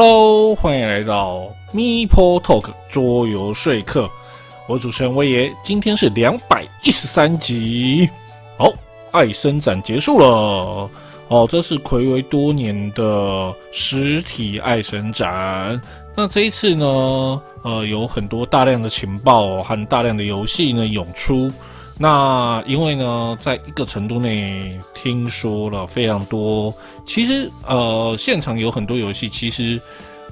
Hello，欢迎来到 Meeple Talk 桌游说客，我主持人威爷，今天是两百一十三集。好，爱生展结束了，哦，这是暌违多年的实体爱神展。那这一次呢，呃，有很多大量的情报和大量的游戏呢涌出。那因为呢，在一个程度内听说了非常多，其实呃，现场有很多游戏，其实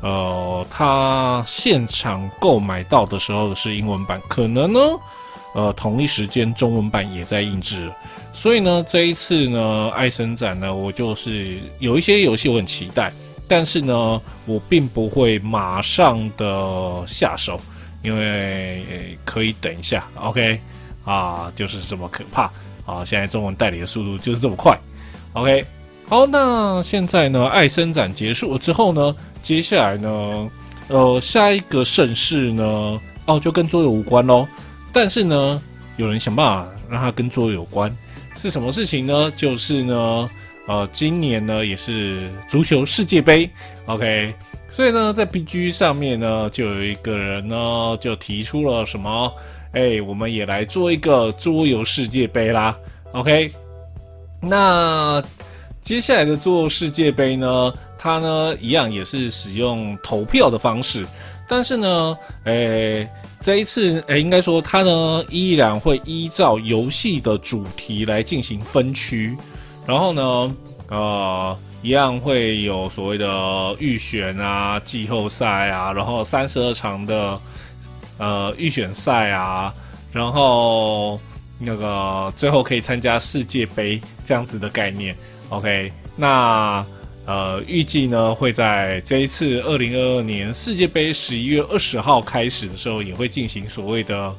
呃，它现场购买到的时候是英文版，可能呢，呃，同一时间中文版也在印制，所以呢，这一次呢，爱森展呢，我就是有一些游戏我很期待，但是呢，我并不会马上的下手，因为可以等一下，OK。啊，就是这么可怕啊！现在中文代理的速度就是这么快。OK，好，那现在呢，爱生展结束了之后呢，接下来呢，呃，下一个盛世呢，哦，就跟桌游无关喽。但是呢，有人想办法让它跟桌游有关，是什么事情呢？就是呢，呃，今年呢也是足球世界杯。OK，所以呢，在 BG 上面呢，就有一个人呢，就提出了什么？哎，我们也来做一个桌游世界杯啦，OK？那接下来的桌游世界杯呢，它呢一样也是使用投票的方式，但是呢，哎，这一次哎，应该说它呢依然会依照游戏的主题来进行分区，然后呢，呃，一样会有所谓的预选啊、季后赛啊，然后三十二场的。呃，预选赛啊，然后那个最后可以参加世界杯这样子的概念。OK，那呃，预计呢会在这一次二零二二年世界杯十一月二十号开始的时候，也会进行所谓的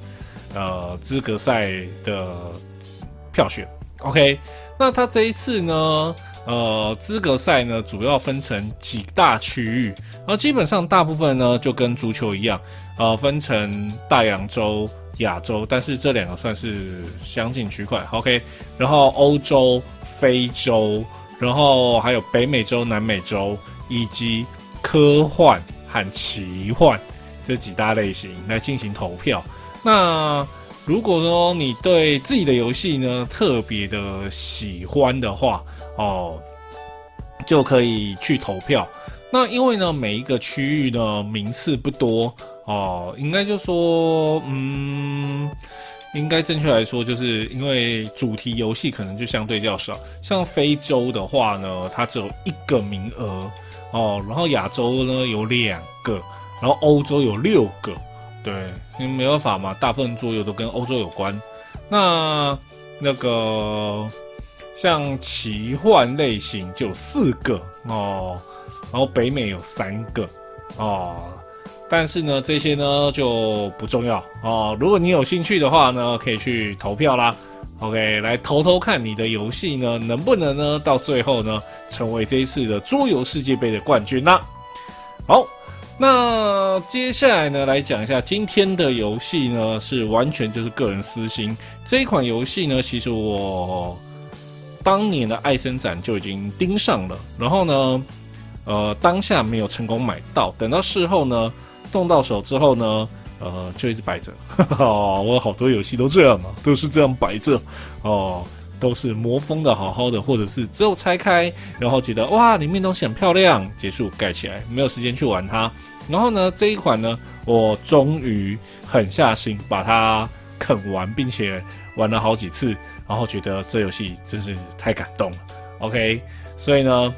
呃资格赛的票选。OK，那他这一次呢？呃，资格赛呢，主要分成几大区域，然后基本上大部分呢就跟足球一样，呃，分成大洋洲、亚洲，但是这两个算是相近区块，OK。然后欧洲、非洲，然后还有北美洲、南美洲，以及科幻和奇幻这几大类型来进行投票。那如果说你对自己的游戏呢特别的喜欢的话，哦，就可以去投票。那因为呢，每一个区域呢名次不多哦，应该就说，嗯，应该正确来说，就是因为主题游戏可能就相对较少。像非洲的话呢，它只有一个名额哦，然后亚洲呢有两个，然后欧洲有六个。对，因为没办法嘛，大部分桌游都跟欧洲有关。那那个。像奇幻类型就有四个哦，然后北美有三个哦，但是呢，这些呢就不重要哦。如果你有兴趣的话呢，可以去投票啦。OK，来投投看你的游戏呢能不能呢到最后呢成为这一次的桌游世界杯的冠军呢？好，那接下来呢来讲一下今天的游戏呢是完全就是个人私心这一款游戏呢，其实我。当年的爱森展就已经盯上了，然后呢，呃，当下没有成功买到，等到事后呢，动到手之后呢，呃，就一直摆着。哦，我好多游戏都这样嘛，都是这样摆着，哦，都是魔封的好好的，或者是只有拆开，然后觉得哇，里面东西很漂亮，结束盖起来，没有时间去玩它。然后呢，这一款呢，我终于狠下心把它啃完，并且玩了好几次。然后觉得这游戏真是太感动了，OK，所以呢，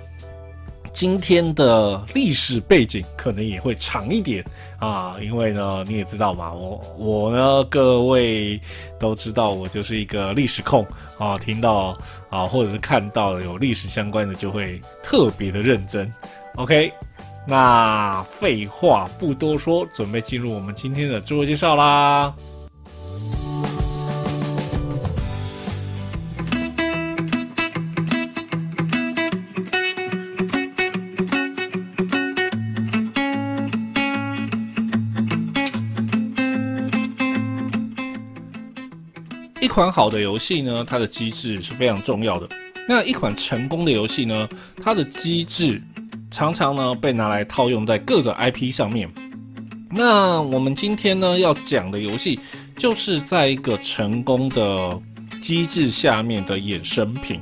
今天的历史背景可能也会长一点啊，因为呢你也知道嘛，我我呢各位都知道我就是一个历史控啊，听到啊或者是看到有历史相关的就会特别的认真，OK，那废话不多说，准备进入我们今天的自我介绍啦。一款好的游戏呢，它的机制是非常重要的。那一款成功的游戏呢，它的机制常常呢被拿来套用在各个 IP 上面。那我们今天呢要讲的游戏，就是在一个成功的机制下面的衍生品。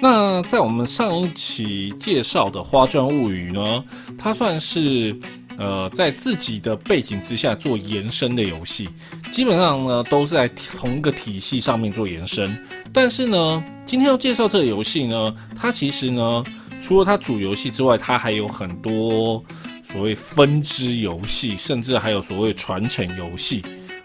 那在我们上一期介绍的《花砖物语》呢，它算是呃在自己的背景之下做延伸的游戏，基本上呢都是在同一个体系上面做延伸。但是呢，今天要介绍这个游戏呢，它其实呢除了它主游戏之外，它还有很多。所谓分支游戏，甚至还有所谓传承游戏。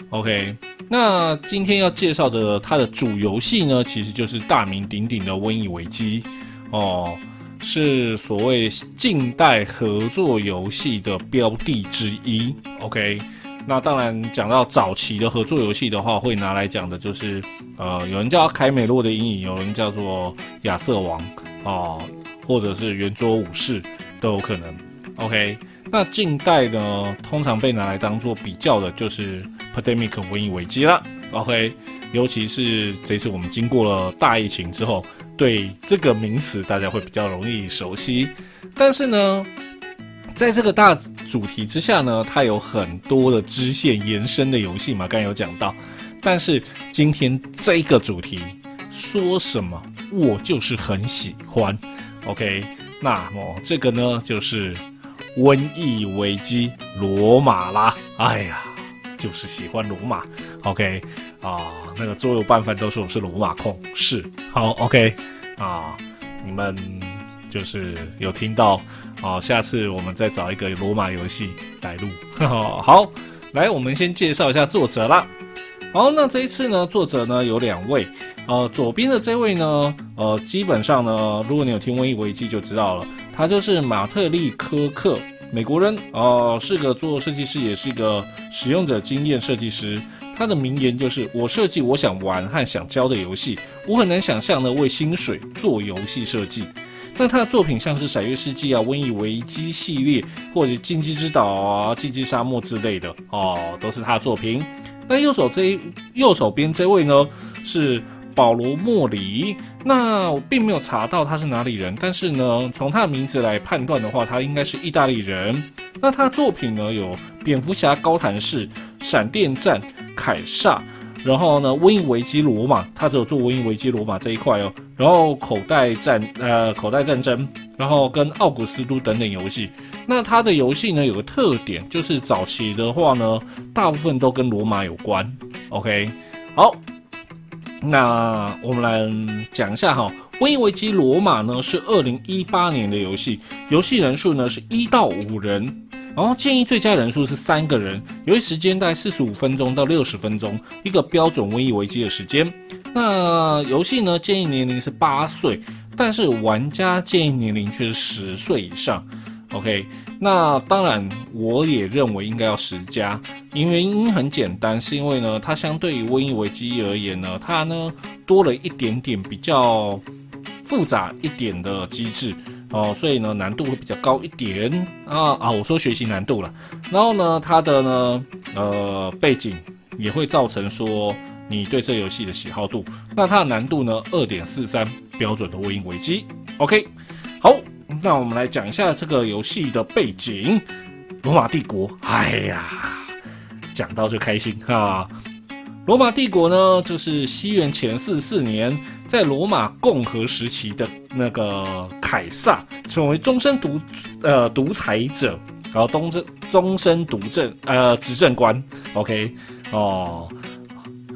OK，那今天要介绍的它的主游戏呢，其实就是大名鼎鼎的《瘟疫危机》哦，是所谓近代合作游戏的标的之一。OK，那当然讲到早期的合作游戏的话，会拿来讲的就是呃，有人叫凯美洛的阴影，有人叫做亚瑟王哦，或者是圆桌武士都有可能。OK。那近代呢，通常被拿来当做比较的就是 pandemic 瘟疫危机了。OK，尤其是这次我们经过了大疫情之后，对这个名词大家会比较容易熟悉。但是呢，在这个大主题之下呢，它有很多的支线延伸的游戏嘛，刚才有讲到。但是今天这个主题说什么，我就是很喜欢。OK，那么这个呢，就是。瘟疫危机，罗马啦！哎呀，就是喜欢罗马。OK，啊，那个桌游拌饭都说我是罗马控，是好 OK，啊，你们就是有听到，好，下次我们再找一个罗马游戏来录。好，来，我们先介绍一下作者啦。好，那这一次呢，作者呢有两位，呃，左边的这位呢，呃，基本上呢，如果你有听瘟疫危机就知道了。他就是马特利科克，美国人哦，是个做设计师，也是一个使用者经验设计师。他的名言就是：“我设计我想玩和想教的游戏，我很难想象呢为薪水做游戏设计。”那他的作品像是《闪月世纪》啊、《瘟疫危机》系列，或者《禁忌之岛》啊、《禁忌沙漠》之类的哦，都是他的作品。那右手这一右手边这位呢，是。保罗·莫里，那我并没有查到他是哪里人，但是呢，从他的名字来判断的话，他应该是意大利人。那他的作品呢，有《蝙蝠侠：高谭市》《闪电战》《凯撒》，然后呢，《瘟疫危机：罗马》，他只有做《瘟疫危机：罗马》这一块哦。然后《口袋战》呃，《口袋战争》，然后跟《奥古斯都》等等游戏。那他的游戏呢，有个特点，就是早期的话呢，大部分都跟罗马有关。OK，好。那我们来讲一下哈，《瘟疫危机：罗马》呢是二零一八年的游戏，游戏人数呢是一到五人，然后建议最佳人数是三个人，游戏时间大概四十五分钟到六十分钟，一个标准《瘟疫危机》的时间。那游戏呢建议年龄是八岁，但是玩家建议年龄却是十岁以上。OK，那当然，我也认为应该要十加，因为原因很简单，是因为呢，它相对于瘟疫危机而言呢，它呢多了一点点比较复杂一点的机制哦，所以呢难度会比较高一点啊啊，我说学习难度了，然后呢，它的呢呃背景也会造成说你对这游戏的喜好度，那它的难度呢二点四三标准的瘟疫危机，OK，好。那我们来讲一下这个游戏的背景，罗马帝国。哎呀，讲到就开心哈！罗马帝国呢，就是西元前四十四年，在罗马共和时期的那个凯撒成为终身独呃独裁者，然后东征终身独政呃执政官。OK 哦，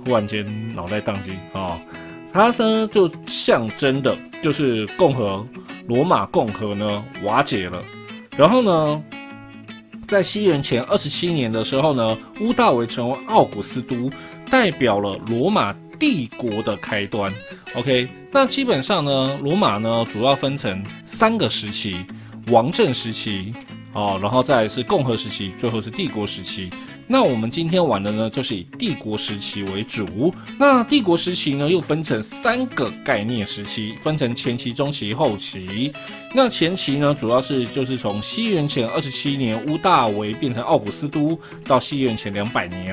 忽然间脑袋宕机啊！他呢就象征的就是共和。罗马共和呢瓦解了，然后呢，在西元前二十七年的时候呢，屋大维成为奥古斯都，代表了罗马帝国的开端。OK，那基本上呢，罗马呢主要分成三个时期：王政时期，哦，然后再是共和时期，最后是帝国时期。那我们今天玩的呢，就是以帝国时期为主。那帝国时期呢，又分成三个概念时期，分成前期、中期、后期。那前期呢，主要是就是从西元前二十七年屋大维变成奥古斯都，到西元前两百年。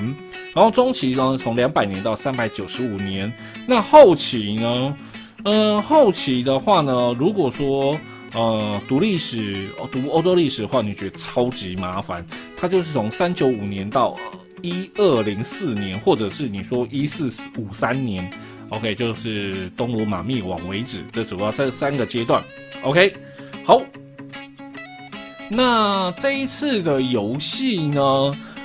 然后中期呢，从两百年到三百九十五年。那后期呢，嗯，后期的话呢，如果说呃读历史、读欧洲历史的话，你觉得超级麻烦。它就是从三九五年到一二零四年，或者是你说一四五三年，OK，就是东罗马灭亡为止。这主要三三个阶段。OK，好。那这一次的游戏呢？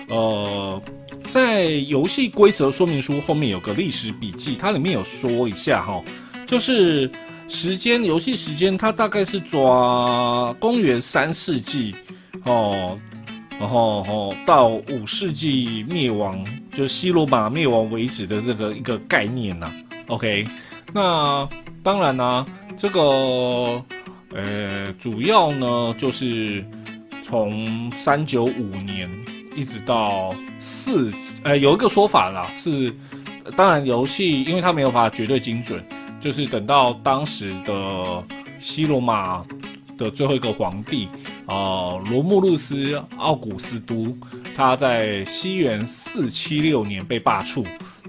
呃，在游戏规则说明书后面有个历史笔记，它里面有说一下哈，就是时间游戏时间，它大概是抓公元三世纪哦，然后哦到五世纪灭亡，就西罗马灭亡为止的这个一个概念呐。OK，那当然呢，这个。呃，主要呢就是从三九五年一直到四，呃，有一个说法啦，是当然游戏，因为它没有办法绝对精准，就是等到当时的西罗马的最后一个皇帝啊，罗慕路斯奥古斯都，他在西元四七六年被罢黜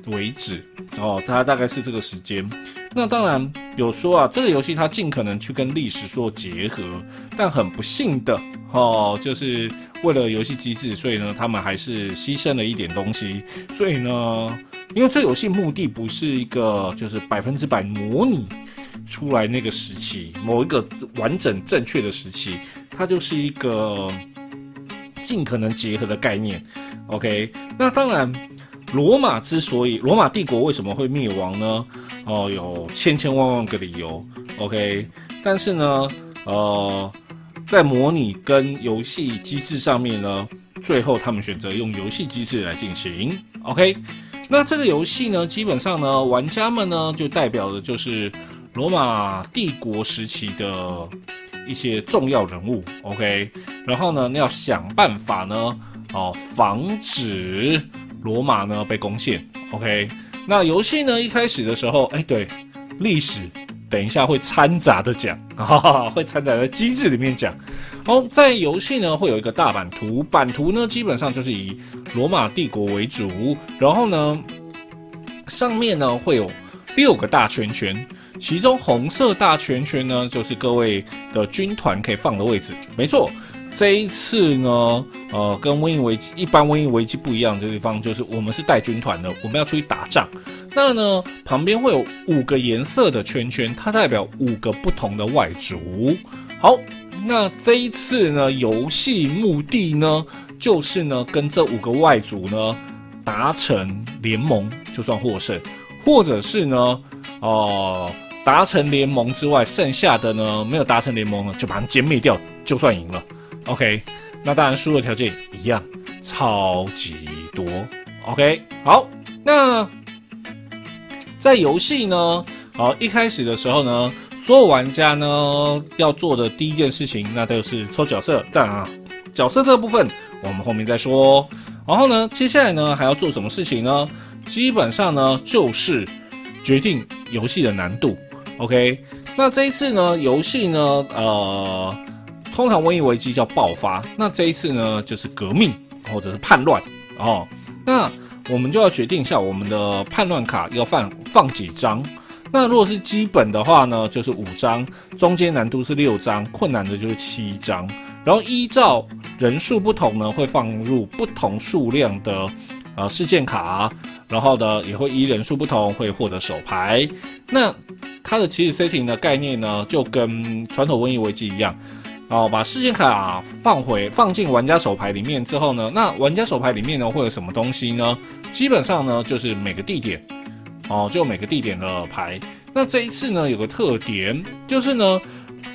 为止，哦，他大概是这个时间。那当然有说啊，这个游戏它尽可能去跟历史做结合，但很不幸的哦，就是为了游戏机制，所以呢，他们还是牺牲了一点东西。所以呢，因为这游戏目的不是一个就是百分之百模拟出来那个时期某一个完整正确的时期，它就是一个尽可能结合的概念。OK，那当然，罗马之所以罗马帝国为什么会灭亡呢？哦，有千千万万个理由，OK，但是呢，呃，在模拟跟游戏机制上面呢，最后他们选择用游戏机制来进行，OK，那这个游戏呢，基本上呢，玩家们呢就代表的就是罗马帝国时期的一些重要人物，OK，然后呢，要想办法呢，哦，防止罗马呢被攻陷，OK。那游戏呢？一开始的时候，哎，对，历史等一下会掺杂的讲，哈哈，会掺杂在机制里面讲。好，在游戏呢会有一个大版图，版图呢基本上就是以罗马帝国为主，然后呢上面呢会有六个大圈圈，其中红色大圈圈呢就是各位的军团可以放的位置。没错，这一次呢。呃，跟瘟疫危机一般瘟疫危机不一样的地方，就是我们是带军团的，我们要出去打仗。那呢，旁边会有五个颜色的圈圈，它代表五个不同的外族。好，那这一次呢，游戏目的呢，就是呢，跟这五个外族呢达成联盟，就算获胜；或者是呢，哦，达成联盟之外，剩下的呢没有达成联盟呢，就把它歼灭掉，就算赢了。OK。那当然，输的条件一样，超级多。OK，好，那在游戏呢，好一开始的时候呢，所有玩家呢要做的第一件事情，那就是抽角色。但啊，角色这部分我们后面再说。然后呢，接下来呢还要做什么事情呢？基本上呢就是决定游戏的难度。OK，那这一次呢，游戏呢，呃。通常瘟疫危机叫爆发，那这一次呢就是革命或者是叛乱哦。那我们就要决定一下我们的叛乱卡要放放几张。那如果是基本的话呢，就是五张，中间难度是六张，困难的就是七张。然后依照人数不同呢，会放入不同数量的呃事件卡，然后呢也会依人数不同会获得手牌。那它的起始 setting 的概念呢，就跟传统瘟疫危机一样。哦，把事件卡啊放回放进玩家手牌里面之后呢，那玩家手牌里面呢会有什么东西呢？基本上呢就是每个地点，哦，就每个地点的牌。那这一次呢有个特点就是呢，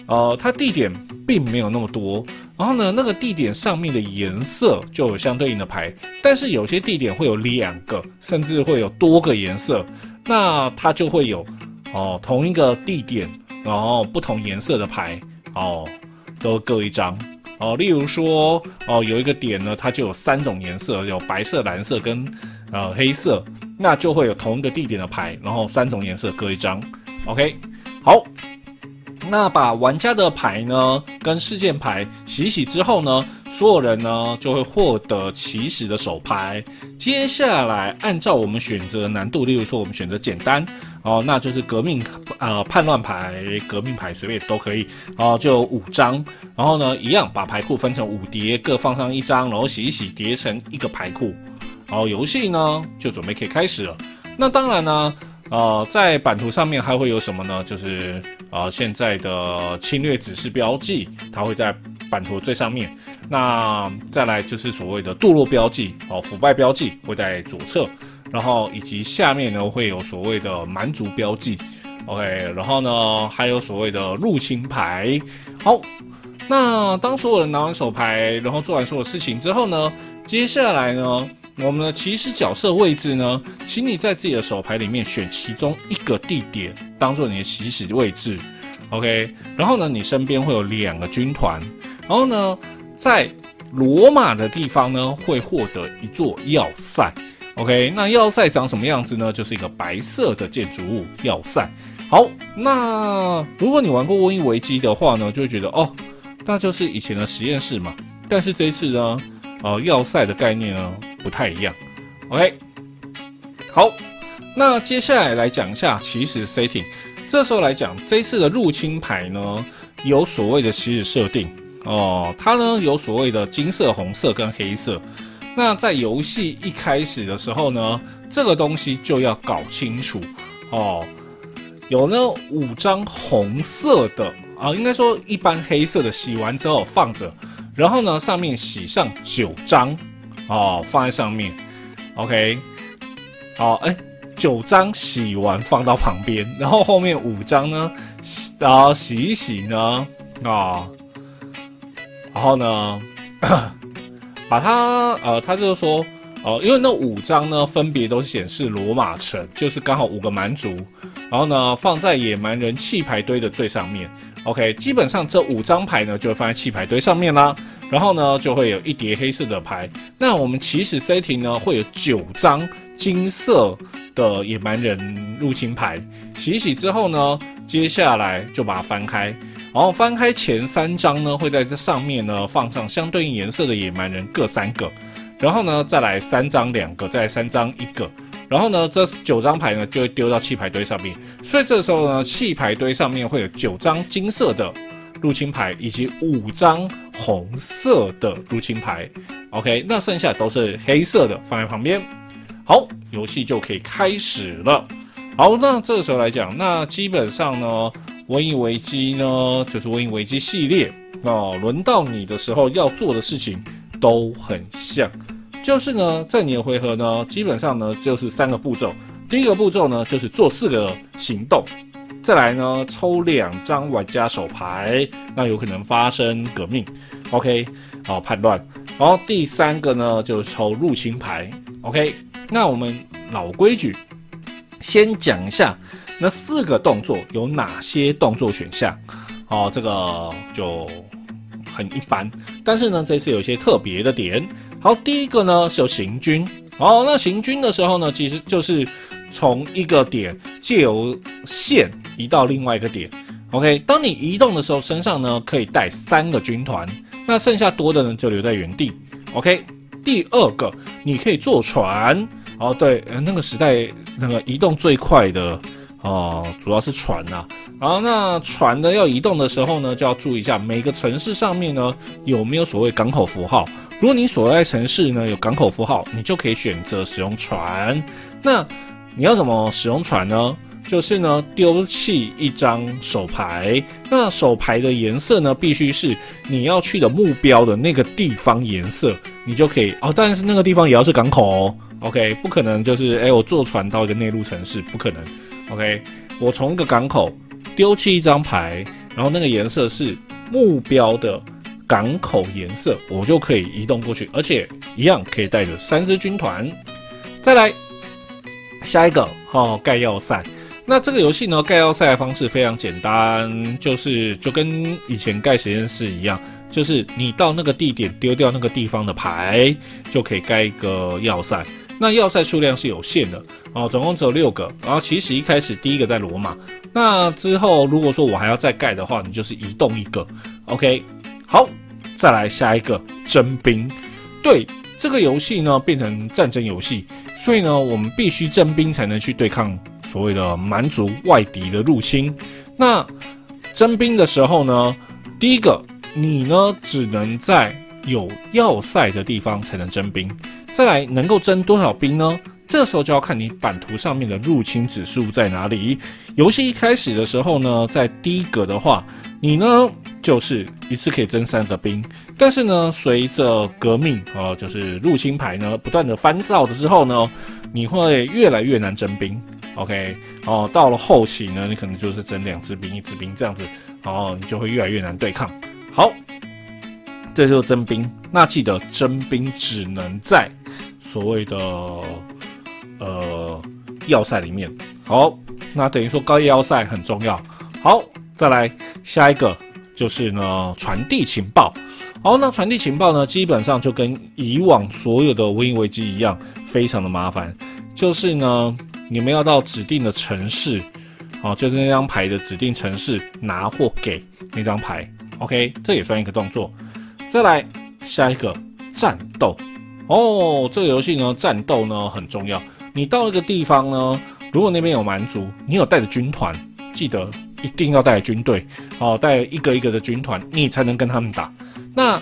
呃，它地点并没有那么多，然后呢那个地点上面的颜色就有相对应的牌，但是有些地点会有两个，甚至会有多个颜色，那它就会有哦同一个地点，然后不同颜色的牌，哦。都各一张哦，例如说哦，有一个点呢，它就有三种颜色，有白色、蓝色跟呃黑色，那就会有同一个地点的牌，然后三种颜色各一张。OK，好，那把玩家的牌呢跟事件牌洗洗之后呢，所有人呢就会获得起始的手牌。接下来按照我们选择难度，例如说我们选择简单哦，那就是革命呃叛乱牌、革命牌随便都可以哦，就五张。然后呢，一样把牌库分成五叠，各放上一张，然后洗一洗，叠成一个牌库。然后游戏呢就准备可以开始了。那当然呢，呃，在版图上面还会有什么呢？就是呃现在的侵略指示标记，它会在版图最上面。那再来就是所谓的堕落标记哦，腐败标记会在左侧，然后以及下面呢会有所谓的蛮族标记，OK，然后呢还有所谓的入侵牌。好，那当所有人拿完手牌，然后做完所有事情之后呢，接下来呢，我们的起始角色位置呢，请你在自己的手牌里面选其中一个地点当做你的起始位置，OK，然后呢，你身边会有两个军团，然后呢。在罗马的地方呢，会获得一座要塞。OK，那要塞长什么样子呢？就是一个白色的建筑物要塞。好，那如果你玩过瘟疫危机的话呢，就会觉得哦，那就是以前的实验室嘛。但是这一次呢，呃，要塞的概念呢不太一样。OK，好，那接下来来讲一下起始 setting。这时候来讲，这一次的入侵牌呢，有所谓的起始设定。哦，它呢有所谓的金色、红色跟黑色。那在游戏一开始的时候呢，这个东西就要搞清楚哦。有呢五张红色的啊，应该说一般黑色的洗完之后放着，然后呢上面洗上九张哦，放在上面。OK，好，哎，九张洗完放到旁边，然后后面五张呢，然后洗一洗呢啊。然后呢，把它呃，他就是说，呃，因为那五张呢，分别都是显示罗马城，就是刚好五个蛮族，然后呢，放在野蛮人弃牌堆的最上面。OK，基本上这五张牌呢，就会放在弃牌堆上面啦。然后呢，就会有一叠黑色的牌。那我们起始 setting 呢，会有九张金色的野蛮人入侵牌。洗洗之后呢，接下来就把它翻开。然后翻开前三张呢，会在这上面呢放上相对应颜色的野蛮人各三个，然后呢再来三张两个，再三张一个，然后呢这九张牌呢就会丢到弃牌堆上面。所以这时候呢弃牌堆上面会有九张金色的入侵牌以及五张红色的入侵牌。OK，那剩下都是黑色的放在旁边。好，游戏就可以开始了。好，那这个时候来讲，那基本上呢。瘟疫危机呢，就是瘟疫危机系列哦。轮到你的时候要做的事情都很像，就是呢，在你的回合呢，基本上呢就是三个步骤。第一个步骤呢，就是做四个行动，再来呢抽两张玩家手牌，那有可能发生革命，OK，好判断。然后第三个呢，就是抽入侵牌，OK。那我们老规矩，先讲一下。那四个动作有哪些动作选项？哦，这个就很一般。但是呢，这次有一些特别的点。好，第一个呢是有行军。哦，那行军的时候呢，其实就是从一个点借由线移到另外一个点。OK，当你移动的时候，身上呢可以带三个军团，那剩下多的呢就留在原地。OK，第二个你可以坐船。哦，对，那个时代那个移动最快的。哦，主要是船呐，然后那船呢要移动的时候呢，就要注意一下每个城市上面呢有没有所谓港口符号。如果你所在城市呢有港口符号，你就可以选择使用船。那你要怎么使用船呢？就是呢丢弃一张手牌，那手牌的颜色呢必须是你要去的目标的那个地方颜色，你就可以哦。但是那个地方也要是港口哦，OK，不可能就是哎我坐船到一个内陆城市，不可能。OK，我从一个港口丢弃一张牌，然后那个颜色是目标的港口颜色，我就可以移动过去，而且一样可以带着三支军团。再来下一个，哦，盖要塞。那这个游戏呢，盖要塞的方式非常简单，就是就跟以前盖实验室一样，就是你到那个地点丢掉那个地方的牌，就可以盖一个要塞。那要塞数量是有限的哦，总共只有六个。然后其实一开始第一个在罗马，那之后如果说我还要再盖的话，你就是移动一个。OK，好，再来下一个征兵。对，这个游戏呢变成战争游戏，所以呢我们必须征兵才能去对抗所谓的蛮族外敌的入侵。那征兵的时候呢，第一个你呢只能在有要塞的地方才能征兵。再来，能够征多少兵呢？这时候就要看你版图上面的入侵指数在哪里。游戏一开始的时候呢，在第一格的话，你呢就是一次可以征三个兵。但是呢，随着革命啊，就是入侵牌呢不断的翻造的之后呢，你会越来越难征兵。OK，哦，到了后期呢，你可能就是征两支兵、一支兵这样子，然后你就会越来越难对抗。好，这就是征兵。那记得征兵只能在所谓的。呃，要塞里面好，那等于说高要塞很重要。好，再来下一个就是呢，传递情报。好，那传递情报呢，基本上就跟以往所有的瘟疫危机一样，非常的麻烦。就是呢，你们要到指定的城市，哦，就是那张牌的指定城市拿或给那张牌。OK，这也算一个动作。再来下一个战斗。哦，这个游戏呢，战斗呢很重要。你到一个地方呢，如果那边有蛮族，你有带着军团，记得一定要带军队，哦，带一个一个的军团，你才能跟他们打。那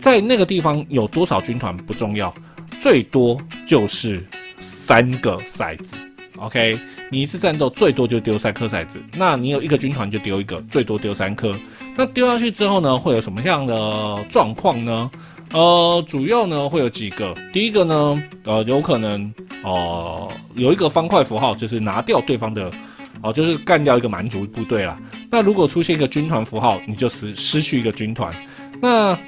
在那个地方有多少军团不重要，最多就是三个骰子。OK，你一次战斗最多就丢三颗骰子，那你有一个军团就丢一个，最多丢三颗。那丢下去之后呢，会有什么样的状况呢？呃，主要呢会有几个。第一个呢，呃，有可能哦，有一个方块符号，就是拿掉对方的，哦，就是干掉一个蛮族部队啦。那如果出现一个军团符号，你就失失去一个军团。那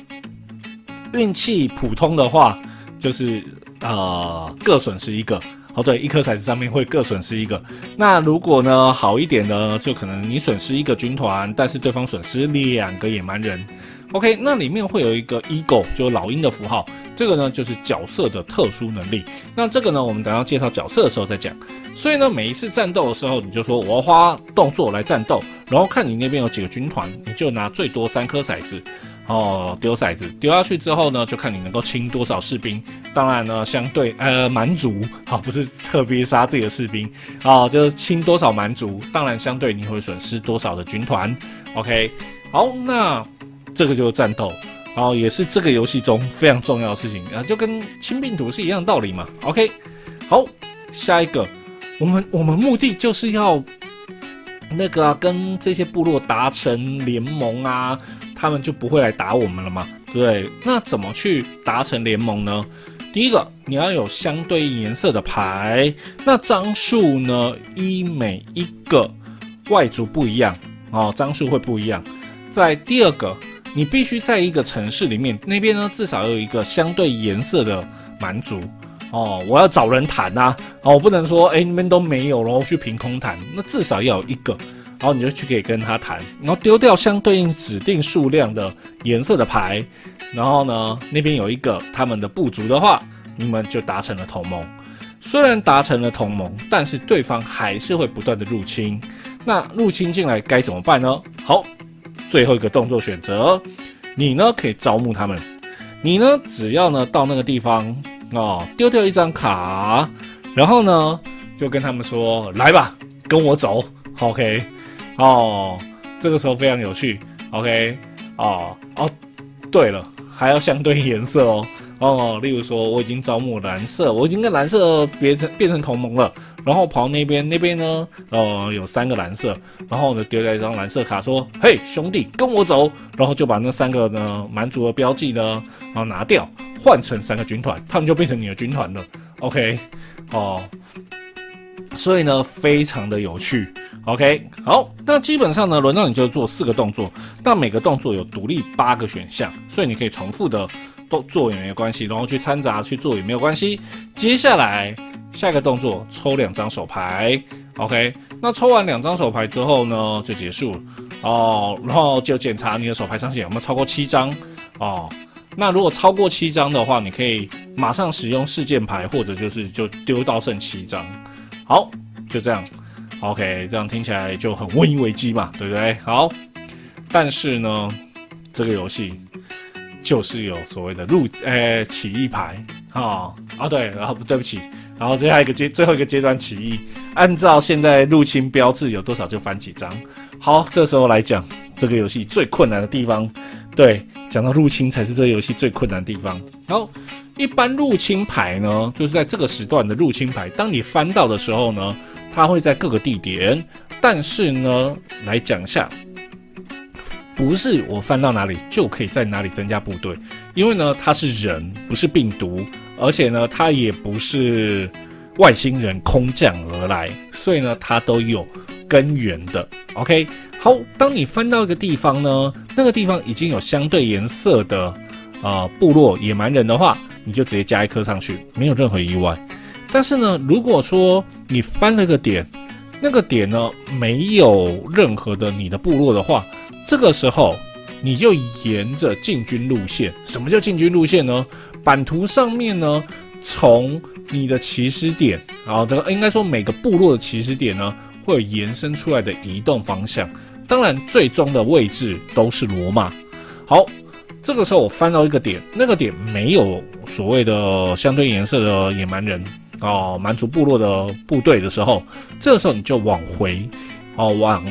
运气普通的话，就是呃各损失一个。哦，对，一颗骰子上面会各损失一个。那如果呢好一点呢，就可能你损失一个军团，但是对方损失两个野蛮人。OK，那里面会有一个 ego，就是老鹰的符号，这个呢就是角色的特殊能力。那这个呢，我们等下介绍角色的时候再讲。所以呢，每一次战斗的时候，你就说我要花动作来战斗，然后看你那边有几个军团，你就拿最多三颗骰子，哦，丢骰子，丢下去之后呢，就看你能够清多少士兵。当然呢，相对呃蛮族，好，不是特别杀自己的士兵，哦，就是清多少蛮族，当然相对你会损失多少的军团。OK，好，那。这个就是战斗，然后也是这个游戏中非常重要的事情啊，就跟清病毒是一样的道理嘛。OK，好，下一个，我们我们目的就是要那个跟这些部落达成联盟啊，他们就不会来打我们了嘛，对？那怎么去达成联盟呢？第一个，你要有相对应颜色的牌，那张数呢，依每一个外族不一样哦，张数会不一样。在第二个。你必须在一个城市里面，那边呢至少有一个相对颜色的蛮族哦。我要找人谈呐，哦，我不能说哎你们都没有，然后去凭空谈。那至少要有一个，然后你就去可以跟他谈，然后丢掉相对应指定数量的颜色的牌，然后呢那边有一个他们的部族的话，你们就达成了同盟。虽然达成了同盟，但是对方还是会不断的入侵。那入侵进来该怎么办呢？好。最后一个动作选择，你呢可以招募他们。你呢只要呢到那个地方哦，丢掉一张卡，然后呢就跟他们说：“来吧，跟我走。”OK，哦，这个时候非常有趣。OK，哦哦，对了，还要相对颜色哦。哦，例如说，我已经招募蓝色，我已经跟蓝色变成变成同盟了。然后跑那边，那边呢，呃，有三个蓝色。然后呢，丢掉一张蓝色卡，说：“嘿，兄弟，跟我走。”然后就把那三个呢蛮族的标记呢，然后拿掉，换成三个军团，他们就变成你的军团了。OK，哦，所以呢，非常的有趣。OK，好，那基本上呢，轮到你就做四个动作，但每个动作有独立八个选项，所以你可以重复的。做也没有关系，然后去掺杂去做也没有关系。接下来下一个动作，抽两张手牌，OK。那抽完两张手牌之后呢，就结束哦。然后就检查你的手牌上限有没有超过七张哦。那如果超过七张的话，你可以马上使用事件牌，或者就是就丢到剩七张。好，就这样，OK。这样听起来就很瘟疫危机嘛，对不对？好，但是呢，这个游戏。就是有所谓的入呃起义牌啊啊对，然后不对不起，然后最后一个阶最后一个阶段起义，按照现在入侵标志有多少就翻几张。好，这时候来讲这个游戏最困难的地方，对，讲到入侵才是这个游戏最困难的地方。然后，一般入侵牌呢，就是在这个时段的入侵牌，当你翻到的时候呢，它会在各个地点，但是呢，来讲一下。不是我翻到哪里就可以在哪里增加部队，因为呢，它是人，不是病毒，而且呢，它也不是外星人空降而来，所以呢，它都有根源的。OK，好，当你翻到一个地方呢，那个地方已经有相对颜色的啊部落野蛮人的话，你就直接加一颗上去，没有任何意外。但是呢，如果说你翻了个点，那个点呢没有任何的你的部落的话，这个时候，你就沿着进军路线。什么叫进军路线呢？版图上面呢，从你的起始点，然后这个应该说每个部落的起始点呢，会有延伸出来的移动方向。当然，最终的位置都是罗马。好，这个时候我翻到一个点，那个点没有所谓的相对颜色的野蛮人哦，蛮族部落的部队的时候，这个时候你就往回哦往。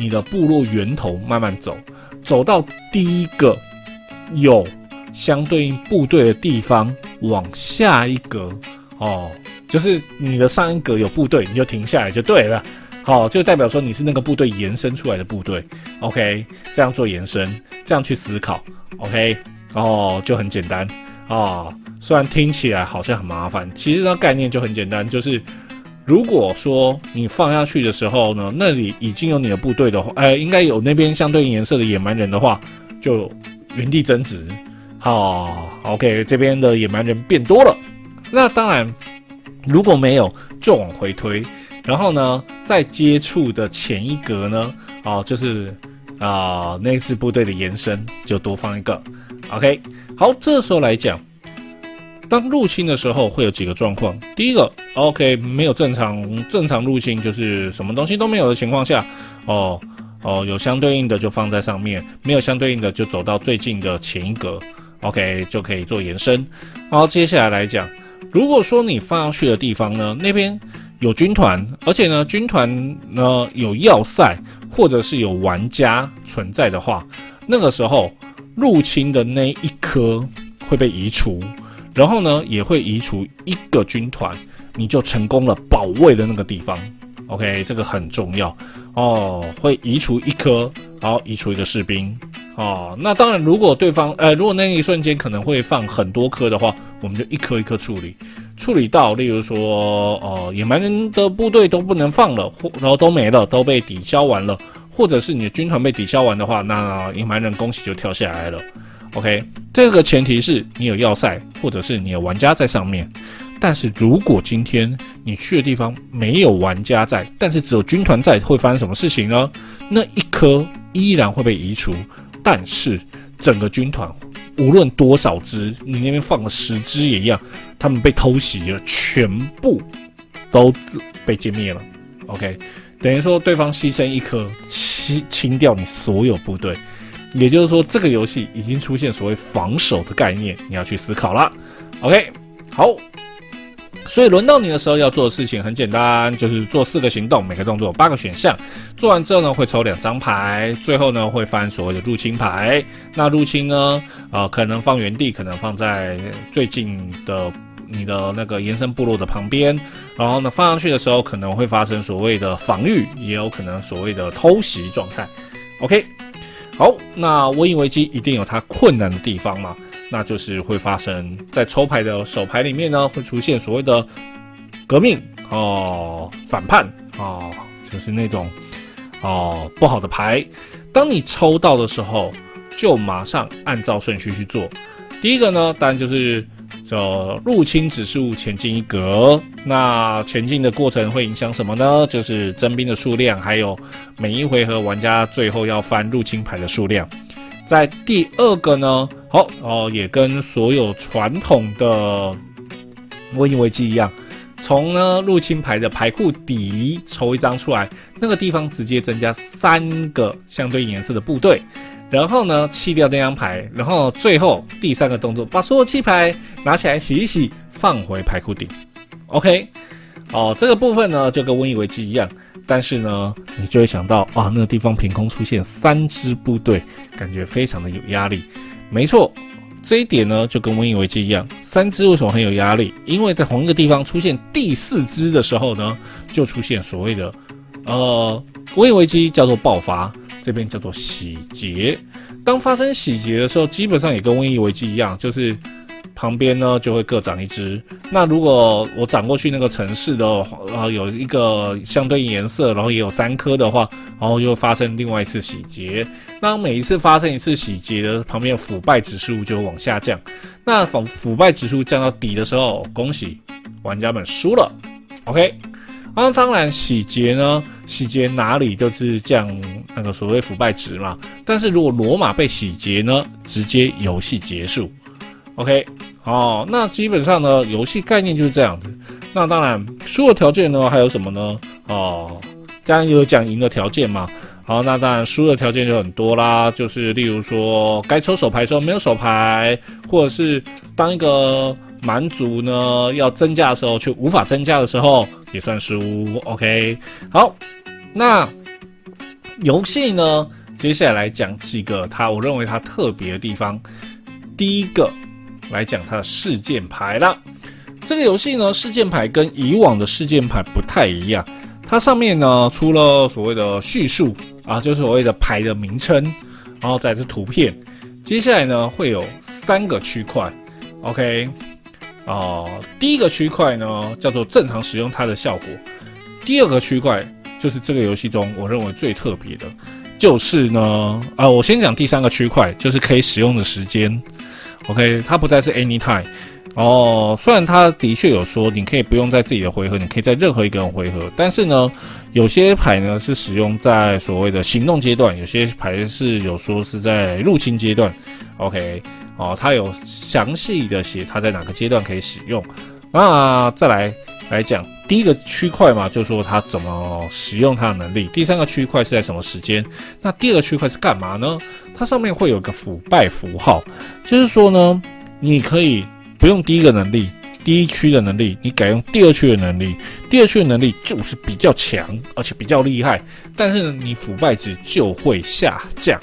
你的部落源头慢慢走，走到第一个有相对应部队的地方，往下一格哦，就是你的上一格有部队，你就停下来就对了。好，就代表说你是那个部队延伸出来的部队。OK，这样做延伸，这样去思考。OK，哦，就很简单啊。虽然听起来好像很麻烦，其实呢概念就很简单，就是。如果说你放下去的时候呢，那里已经有你的部队的话，呃，应该有那边相对应颜色的野蛮人的话，就原地增值。好，OK，这边的野蛮人变多了。那当然，如果没有，就往回推。然后呢，在接触的前一格呢，哦，就是啊，那支部队的延伸就多放一个。OK，好，这时候来讲。当入侵的时候会有几个状况。第一个，OK，没有正常正常入侵，就是什么东西都没有的情况下，哦哦，有相对应的就放在上面，没有相对应的就走到最近的前一格，OK 就可以做延伸。好，接下来来讲，如果说你放上去的地方呢，那边有军团，而且呢军团呢有要塞或者是有玩家存在的话，那个时候入侵的那一颗会被移除。然后呢，也会移除一个军团，你就成功了保卫了那个地方。OK，这个很重要哦。会移除一颗，然后移除一个士兵。哦，那当然，如果对方呃，如果那一瞬间可能会放很多颗的话，我们就一颗一颗处理，处理到，例如说，哦，野蛮人的部队都不能放了，或然后都没了，都被抵消完了，或者是你的军团被抵消完的话，那野蛮人恭喜就跳下来了。OK，这个前提是你有要塞，或者是你有玩家在上面。但是如果今天你去的地方没有玩家在，但是只有军团在，会发生什么事情呢？那一颗依然会被移除，但是整个军团无论多少只，你那边放了十只也一样，他们被偷袭了，全部都被歼灭了。OK，等于说对方牺牲一颗，清清掉你所有部队。也就是说，这个游戏已经出现所谓防守的概念，你要去思考了。OK，好，所以轮到你的时候要做的事情很简单，就是做四个行动，每个动作有八个选项。做完之后呢，会抽两张牌，最后呢会翻所谓的入侵牌。那入侵呢，呃，可能放原地，可能放在最近的你的那个延伸部落的旁边。然后呢，放上去的时候可能会发生所谓的防御，也有可能所谓的偷袭状态。OK。好，那瘟疫危机一定有它困难的地方嘛？那就是会发生在抽牌的手牌里面呢，会出现所谓的革命哦、反叛哦，就是那种哦不好的牌。当你抽到的时候，就马上按照顺序去做。第一个呢，当然就是。就入侵指数前进一格，那前进的过程会影响什么呢？就是征兵的数量，还有每一回合玩家最后要翻入侵牌的数量。在第二个呢，好哦，也跟所有传统的瘟疫危机一样，从呢入侵牌的牌库底抽一张出来，那个地方直接增加三个相对颜色的部队。然后呢，弃掉那张牌，然后最后第三个动作，把所有弃牌拿起来洗一洗，放回牌库顶。OK，哦，这个部分呢就跟瘟疫危机一样，但是呢，你就会想到啊，那个地方凭空出现三支部队，感觉非常的有压力。没错，这一点呢就跟瘟疫危机一样，三支为什么很有压力？因为在同一个地方出现第四支的时候呢，就出现所谓的呃瘟疫危机叫做爆发，这边叫做洗劫。当发生洗劫的时候，基本上也跟瘟疫危机一样，就是旁边呢就会各长一只。那如果我长过去那个城市的，呃，有一个相对应颜色，然后也有三颗的话，然后又发生另外一次洗劫。那每一次发生一次洗劫的，旁边腐败指数就会往下降。那腐腐败指数降到底的时候，恭喜玩家们输了。OK。啊当然，洗劫呢？洗劫哪里就是降那个所谓腐败值嘛。但是如果罗马被洗劫呢，直接游戏结束。OK，哦，那基本上呢，游戏概念就是这样子。那当然，输的条件呢，还有什么呢？哦，刚刚有讲赢的条件嘛。好，那当然输的条件就很多啦，就是例如说，该抽手牌的时候没有手牌，或者是当一个。蛮族呢，要增加的时候却无法增加的时候，也算输。OK，好，那游戏呢，接下来讲几个它我认为它特别的地方。第一个来讲它的事件牌了。这个游戏呢，事件牌跟以往的事件牌不太一样，它上面呢，除了所谓的叙述啊，就是所谓的牌的名称，然后再是图片。接下来呢，会有三个区块。OK。哦，第一个区块呢叫做正常使用它的效果，第二个区块就是这个游戏中我认为最特别的，就是呢，啊，我先讲第三个区块，就是可以使用的时间。OK，它不再是 anytime。哦，虽然它的确有说你可以不用在自己的回合，你可以在任何一个人回合，但是呢，有些牌呢是使用在所谓的行动阶段，有些牌是有说是在入侵阶段。OK。哦，它有详细的写它在哪个阶段可以使用。那再来来讲第一个区块嘛，就是说它怎么使用它的能力。第三个区块是在什么时间？那第二个区块是干嘛呢？它上面会有个腐败符号，就是说呢，你可以不用第一个能力，第一区的能力，你改用第二区的能力。第二区的能力就是比较强，而且比较厉害，但是呢，你腐败值就会下降。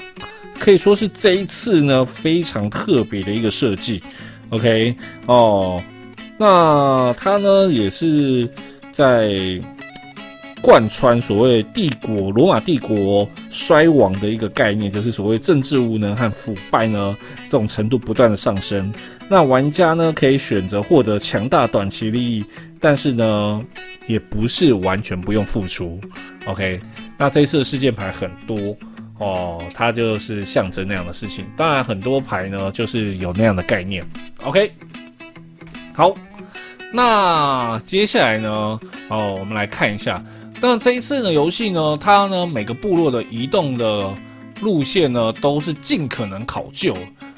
可以说是这一次呢非常特别的一个设计，OK 哦，那它呢也是在贯穿所谓帝国罗马帝国衰亡的一个概念，就是所谓政治无能和腐败呢这种程度不断的上升。那玩家呢可以选择获得强大短期利益，但是呢也不是完全不用付出，OK。那这一次的事件牌很多。哦，它就是象征那样的事情。当然，很多牌呢，就是有那样的概念。OK，好，那接下来呢，哦，我们来看一下。那这一次的游戏呢，它呢每个部落的移动的路线呢，都是尽可能考究。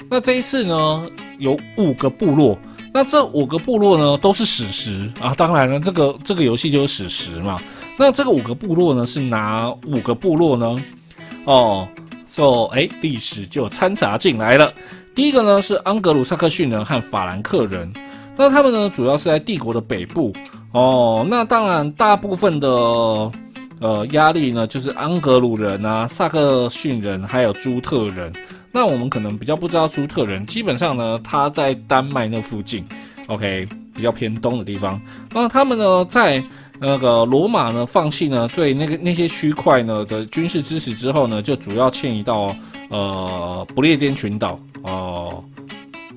那这一次呢，有五个部落。那这五个部落呢，都是史实啊。当然了，这个这个游戏就是史实嘛。那这个五个部落呢，是哪五个部落呢？哦，就哎，历史就掺杂进来了。第一个呢是安格鲁萨克逊人和法兰克人，那他们呢主要是在帝国的北部。哦，那当然大部分的呃压力呢就是安格鲁人啊、萨克逊人还有朱特人。那我们可能比较不知道朱特人，基本上呢他在丹麦那附近，OK，比较偏东的地方。那他们呢在。那个罗马呢，放弃呢对那个那些区块呢的军事支持之后呢，就主要迁移到呃不列颠群岛哦，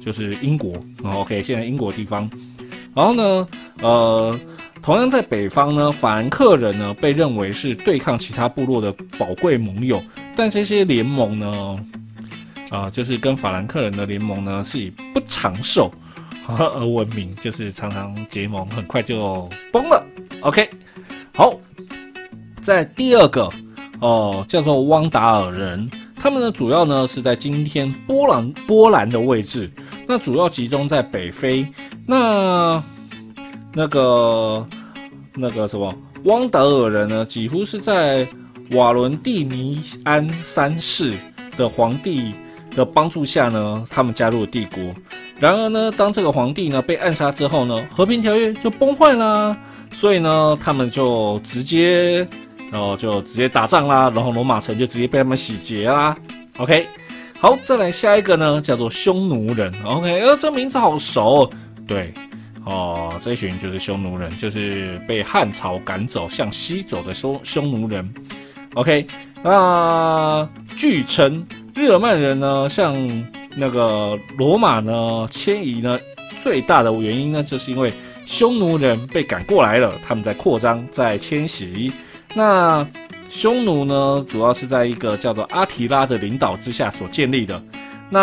就是英国。OK，现在英国地方。然后呢，呃，同样在北方呢，法兰克人呢被认为是对抗其他部落的宝贵盟友，但这些联盟呢，啊，就是跟法兰克人的联盟呢是以不长寿而闻名，就是常常结盟，很快就崩了。OK，好，在第二个哦，叫做汪达尔人，他们呢主要呢是在今天波兰波兰的位置，那主要集中在北非，那那个那个什么汪达尔人呢，几乎是在瓦伦蒂尼安三世的皇帝的帮助下呢，他们加入了帝国。然而呢，当这个皇帝呢被暗杀之后呢，和平条约就崩坏啦。所以呢，他们就直接，然后就直接打仗啦，然后罗马城就直接被他们洗劫啦。OK，好，再来下一个呢，叫做匈奴人。OK，呃，这名字好熟，对，哦，这一群就是匈奴人，就是被汉朝赶走向西走的匈匈奴人。OK，那据称日耳曼人呢，向那个罗马呢迁移呢，最大的原因呢，就是因为。匈奴人被赶过来了，他们在扩张，在迁徙。那匈奴呢，主要是在一个叫做阿提拉的领导之下所建立的。那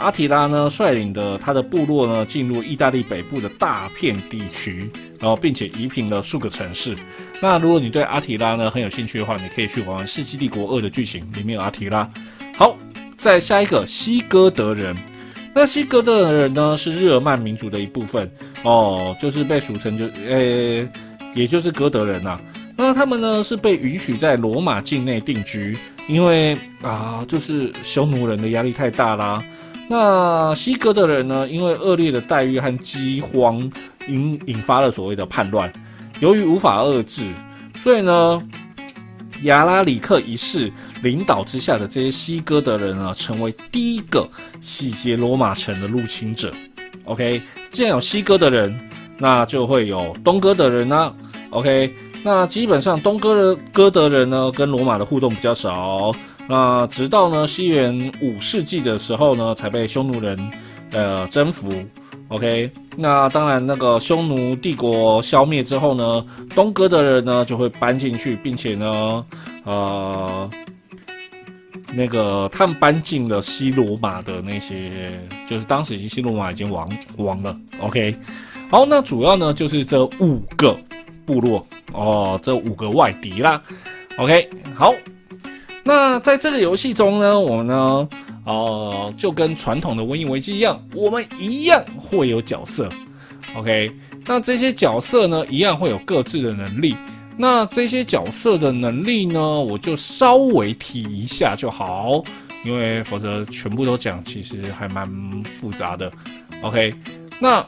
阿提拉呢，率领的他的部落呢，进入意大利北部的大片地区，然后并且夷平了数个城市。那如果你对阿提拉呢很有兴趣的话，你可以去玩《世纪帝国二》的剧情，里面有阿提拉。好，再下一个西哥德人。那西哥德人呢，是日耳曼民族的一部分哦，就是被俗称就呃，也就是哥德人呐。那他们呢是被允许在罗马境内定居，因为啊，就是匈奴人的压力太大啦。那西哥的人呢，因为恶劣的待遇和饥荒引引发了所谓的叛乱，由于无法遏制，所以呢，亚拉里克一世。领导之下的这些西哥的人呢，成为第一个洗劫罗马城的入侵者。OK，既然有西哥的人，那就会有东哥的人呢。OK，那基本上东哥的哥德人呢，跟罗马的互动比较少。那直到呢西元五世纪的时候呢，才被匈奴人呃征服。OK，那当然那个匈奴帝国消灭之后呢，东哥的人呢就会搬进去，并且呢，呃。那个他们搬进了西罗马的那些，就是当时已经西罗马已经亡亡了。OK，好，那主要呢就是这五个部落哦，这五个外敌啦。OK，好，那在这个游戏中呢，我们呢，呃，就跟传统的瘟疫危机一样，我们一样会有角色。OK，那这些角色呢，一样会有各自的能力。那这些角色的能力呢，我就稍微提一下就好，因为否则全部都讲，其实还蛮复杂的。OK，那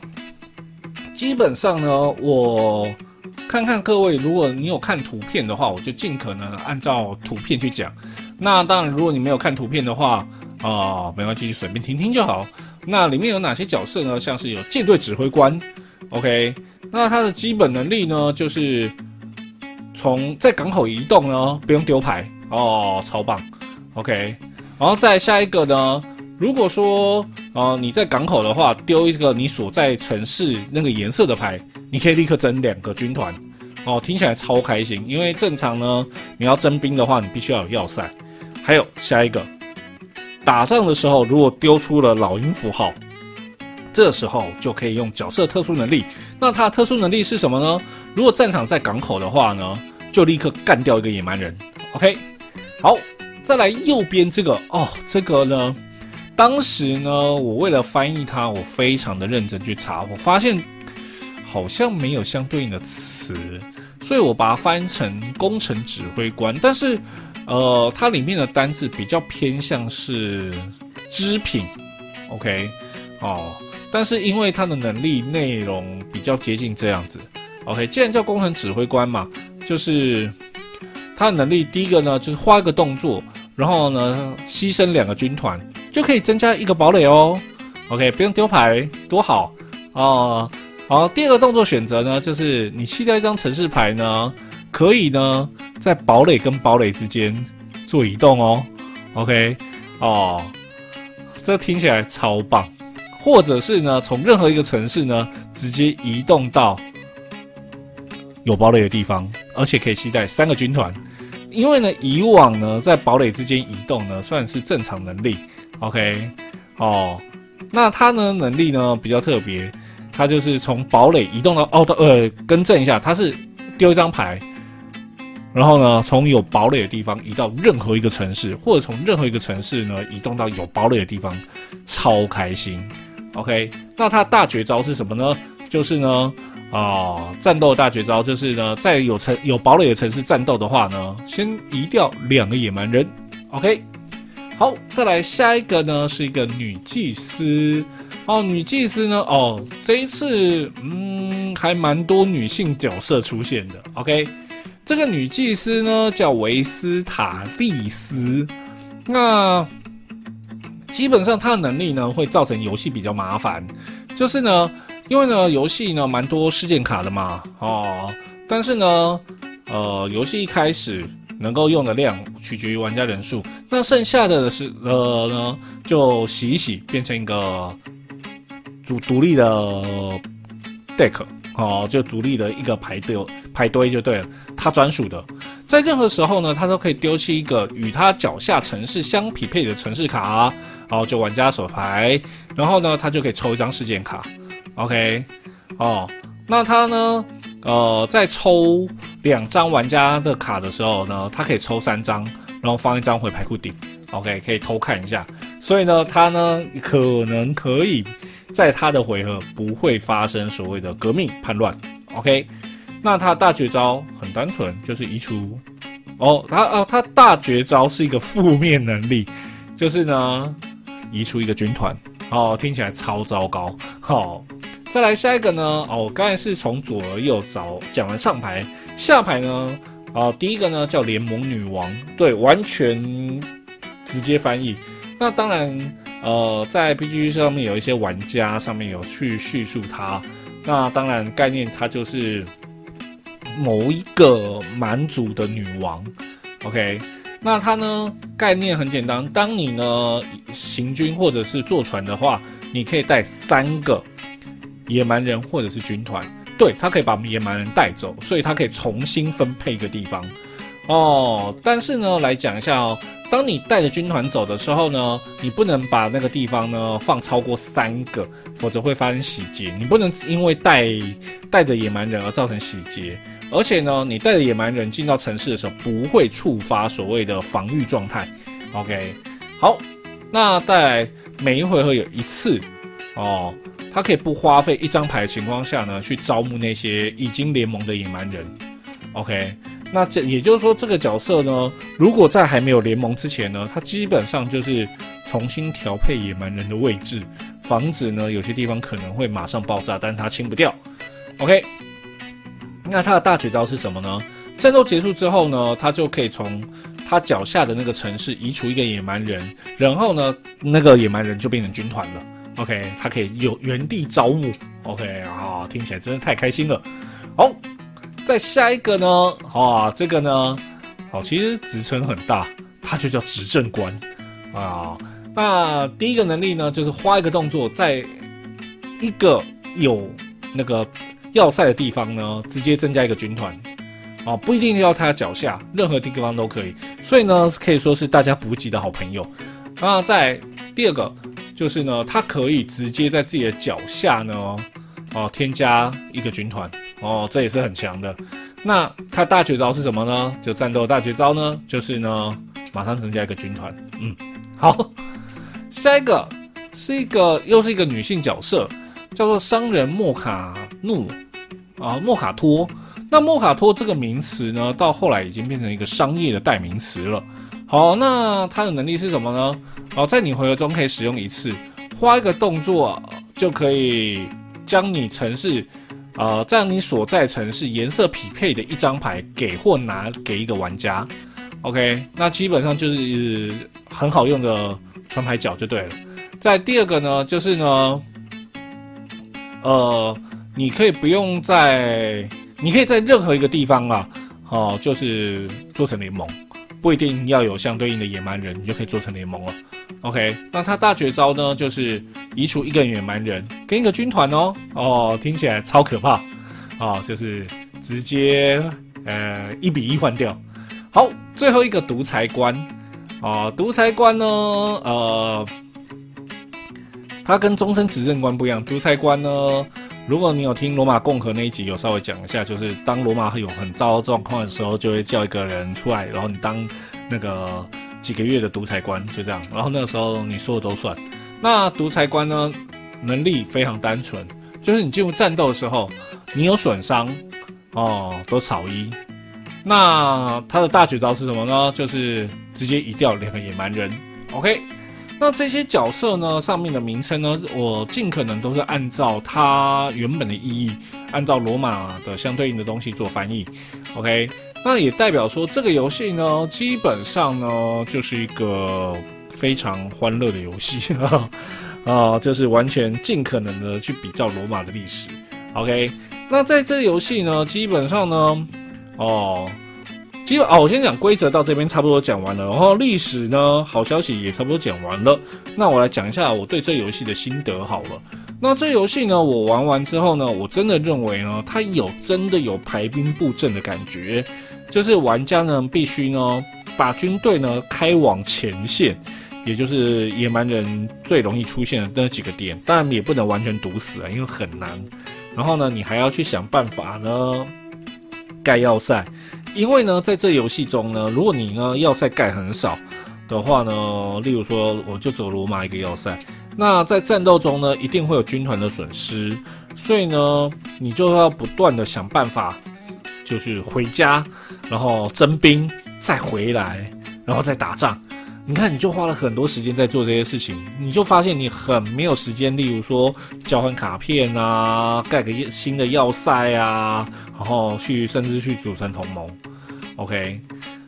基本上呢，我看看各位，如果你有看图片的话，我就尽可能按照图片去讲。那当然，如果你没有看图片的话，啊，没关系，随便听听就好。那里面有哪些角色呢？像是有舰队指挥官，OK，那他的基本能力呢，就是。从在港口移动呢，不用丢牌哦，超棒。OK，然后再下一个呢，如果说呃你在港口的话，丢一个你所在城市那个颜色的牌，你可以立刻增两个军团哦，听起来超开心。因为正常呢，你要征兵的话，你必须要有要塞。还有下一个，打仗的时候如果丢出了老鹰符号，这时候就可以用角色特殊能力。那它的特殊能力是什么呢？如果战场在港口的话呢，就立刻干掉一个野蛮人。OK，好，再来右边这个哦，这个呢，当时呢，我为了翻译它，我非常的认真去查，我发现好像没有相对应的词，所以我把它翻成工程指挥官。但是，呃，它里面的单字比较偏向是织品。OK，哦。但是因为它的能力内容比较接近这样子，OK，既然叫工程指挥官嘛，就是他的能力第一个呢，就是画一个动作，然后呢牺牲两个军团就可以增加一个堡垒哦，OK，不用丢牌，多好哦。好，第二个动作选择呢，就是你弃掉一张城市牌呢，可以呢在堡垒跟堡垒之间做移动哦，OK，哦，这听起来超棒。或者是呢，从任何一个城市呢，直接移动到有堡垒的地方，而且可以携带三个军团。因为呢，以往呢，在堡垒之间移动呢，算是正常能力。OK，哦，那他呢能力呢比较特别，他就是从堡垒移动到哦，呃，更正一下，他是丢一张牌，然后呢，从有堡垒的地方移到任何一个城市，或者从任何一个城市呢移动到有堡垒的地方，超开心。OK，那他大绝招是什么呢？就是呢，啊，战斗大绝招就是呢，在有城有堡垒的城市战斗的话呢，先移掉两个野蛮人。OK，好，再来下一个呢，是一个女祭司。哦，女祭司呢？哦，这一次嗯，还蛮多女性角色出现的。OK，这个女祭司呢叫维斯塔利斯，那基本上她的能力呢会造成游戏比较麻烦，就是呢，因为呢游戏呢蛮多事件卡的嘛，哦，但是呢，呃，游戏一开始。能够用的量取决于玩家人数，那剩下的是呃呢，就洗一洗，变成一个主独立的 deck 哦，就独立的一个牌堆牌堆就对了，它专属的，在任何时候呢，它都可以丢弃一个与它脚下城市相匹配的城市卡，然后就玩家手牌，然后呢，它就可以抽一张事件卡，OK，哦，那它呢？呃，在抽两张玩家的卡的时候呢，他可以抽三张，然后放一张回牌库顶，OK，可以偷看一下。所以呢，他呢可能可以在他的回合不会发生所谓的革命叛乱，OK。那他大绝招很单纯，就是移除。哦，他哦，他大绝招是一个负面能力，就是呢移除一个军团。哦，听起来超糟糕。好。再来下一个呢？哦，刚才是从左而右找讲完上牌，下牌呢？哦，第一个呢叫联盟女王，对，完全直接翻译。那当然，呃，在 B G 上面有一些玩家上面有去叙述它。那当然概念它就是某一个蛮族的女王。OK，那它呢概念很简单，当你呢行军或者是坐船的话，你可以带三个。野蛮人或者是军团，对他可以把野蛮人带走，所以他可以重新分配一个地方哦。但是呢，来讲一下哦，当你带着军团走的时候呢，你不能把那个地方呢放超过三个，否则会发生洗劫。你不能因为带带着野蛮人而造成洗劫，而且呢，你带着野蛮人进到城市的时候不会触发所谓的防御状态。OK，好，那在每一回合有一次哦。他可以不花费一张牌的情况下呢，去招募那些已经联盟的野蛮人。OK，那这也就是说，这个角色呢，如果在还没有联盟之前呢，他基本上就是重新调配野蛮人的位置，防止呢有些地方可能会马上爆炸，但他清不掉。OK，那他的大绝招是什么呢？战斗结束之后呢，他就可以从他脚下的那个城市移除一个野蛮人，然后呢，那个野蛮人就变成军团了。OK，他可以有原地招募。OK，啊，听起来真是太开心了。好，再下一个呢？啊，这个呢？好，其实职称很大，它就叫执政官啊。那第一个能力呢，就是花一个动作，在一个有那个要塞的地方呢，直接增加一个军团。啊，不一定要他脚下，任何地方都可以。所以呢，可以说是大家补给的好朋友。那在第二个。就是呢，他可以直接在自己的脚下呢，哦，添加一个军团，哦，这也是很强的。那他大绝招是什么呢？就战斗大绝招呢，就是呢，马上增加一个军团。嗯，好，下一个是一个又是一个女性角色，叫做商人莫卡努啊，莫卡托。那莫卡托这个名词呢，到后来已经变成一个商业的代名词了。好，那他的能力是什么呢？哦，在你回合中可以使用一次，花一个动作就可以将你城市，呃，在你所在城市颜色匹配的一张牌给或拿给一个玩家。OK，那基本上就是很好用的传牌角就对了。在第二个呢，就是呢，呃，你可以不用在，你可以在任何一个地方啊，哦，就是做成联盟。不一定要有相对应的野蛮人，你就可以做成联盟了。OK，那他大绝招呢，就是移除一个野蛮人跟一个军团哦。哦，听起来超可怕哦！就是直接呃一比一换掉。好，最后一个独裁官啊，独裁官呢，呃，他跟终身执政官不一样。独裁官呢，如果你有听罗马共和那一集，有稍微讲一下，就是当罗马有很糟状况的时候，就会叫一个人出来，然后你当那个几个月的独裁官，就这样。然后那个时候你说的都算。那独裁官呢，能力非常单纯，就是你进入战斗的时候，你有损伤哦，都草一。那他的大绝招是什么呢？就是直接移掉两个野蛮人。OK。那这些角色呢，上面的名称呢，我尽可能都是按照它原本的意义，按照罗马的相对应的东西做翻译。OK，那也代表说这个游戏呢，基本上呢，就是一个非常欢乐的游戏 啊，就是完全尽可能的去比较罗马的历史。OK，那在这个游戏呢，基本上呢，哦。基本哦，我先讲规则到这边差不多讲完了，然后历史呢，好消息也差不多讲完了。那我来讲一下我对这游戏的心得好了。那这游戏呢，我玩完之后呢，我真的认为呢，它有真的有排兵布阵的感觉，就是玩家呢必须呢把军队呢开往前线，也就是野蛮人最容易出现的那几个点，当然也不能完全堵死啊，因为很难。然后呢，你还要去想办法呢盖要塞。因为呢，在这游戏中呢，如果你呢要塞盖很少的话呢，例如说我就走罗马一个要塞，那在战斗中呢，一定会有军团的损失，所以呢，你就要不断的想办法，就是回家，然后征兵，再回来，然后再打仗。你看，你就花了很多时间在做这些事情，你就发现你很没有时间。例如说，交换卡片啊，盖个新的要塞啊，然后去甚至去组成同盟。OK，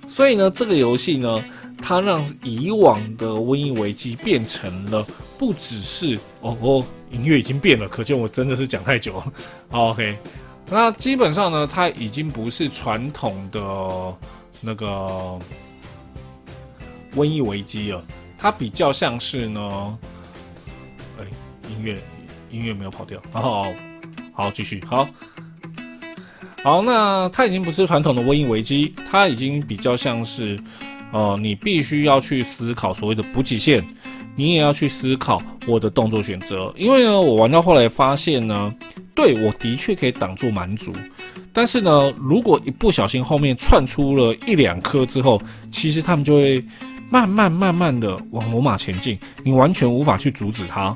所以呢，这个游戏呢，它让以往的瘟疫危机变成了不只是哦哦，音乐已经变了，可见我真的是讲太久。OK，那基本上呢，它已经不是传统的那个。瘟疫危机啊，它比较像是呢，哎，音乐音乐没有跑掉，好，好继续，好，好，那它已经不是传统的瘟疫危机，它已经比较像是，呃，你必须要去思考所谓的补给线，你也要去思考我的动作选择，因为呢，我玩到后来发现呢，对我的确可以挡住蛮族。但是呢，如果一不小心后面窜出了一两颗之后，其实他们就会。慢慢慢慢的往罗马前进，你完全无法去阻止它。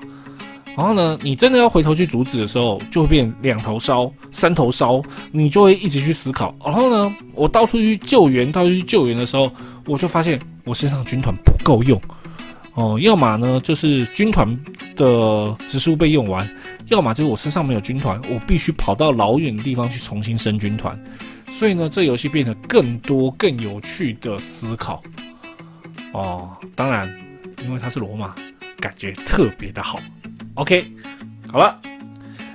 然后呢，你真的要回头去阻止的时候，就会变两头烧、三头烧，你就会一直去思考。然后呢，我到处去救援，到处去救援的时候，我就发现我身上军团不够用。哦，要么呢就是军团的植树被用完，要么就是我身上没有军团，我必须跑到老远的地方去重新生军团。所以呢，这游戏变得更多、更有趣的思考。哦，当然，因为它是罗马，感觉特别的好。OK，好了，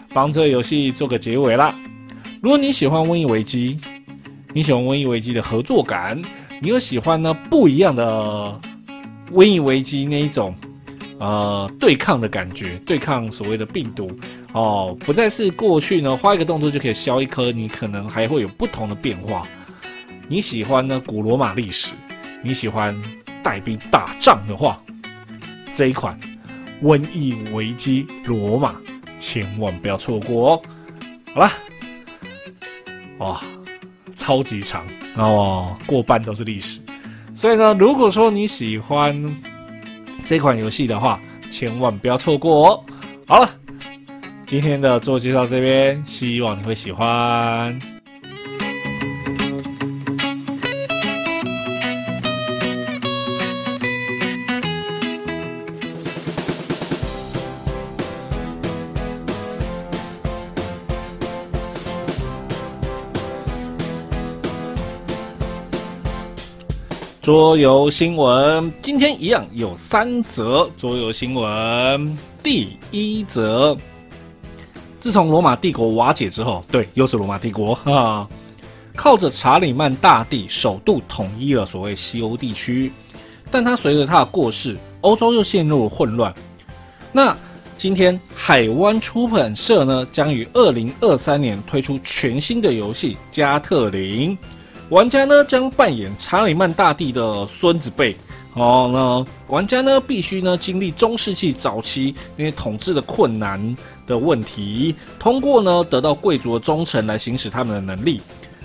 帮这个游戏做个结尾啦。如果你喜欢《瘟疫危机》，你喜欢《瘟疫危机》的合作感，你又喜欢呢不一样的《瘟疫危机》那一种呃对抗的感觉，对抗所谓的病毒哦，不再是过去呢花一个动作就可以消一颗，你可能还会有不同的变化。你喜欢呢古罗马历史，你喜欢。带兵打仗的话，这一款《瘟疫危机：罗马》千万不要错过哦！好了，哇，超级长哦，过半都是历史。所以呢，如果说你喜欢这款游戏的话，千万不要错过哦！好了，今天的做介绍这边，希望你会喜欢。桌游新闻，今天一样有三则桌游新闻。第一则，自从罗马帝国瓦解之后，对，又是罗马帝国哈，靠着查理曼大帝首度统一了所谓西欧地区，但他随着他的过世，欧洲又陷入混乱。那今天海湾出版社呢，将于二零二三年推出全新的游戏《加特林》。玩家呢将扮演查理曼大帝的孙子辈，哦，那玩家呢必须呢经历中世纪早期那些统治的困难的问题，通过呢得到贵族的忠诚来行使他们的能力。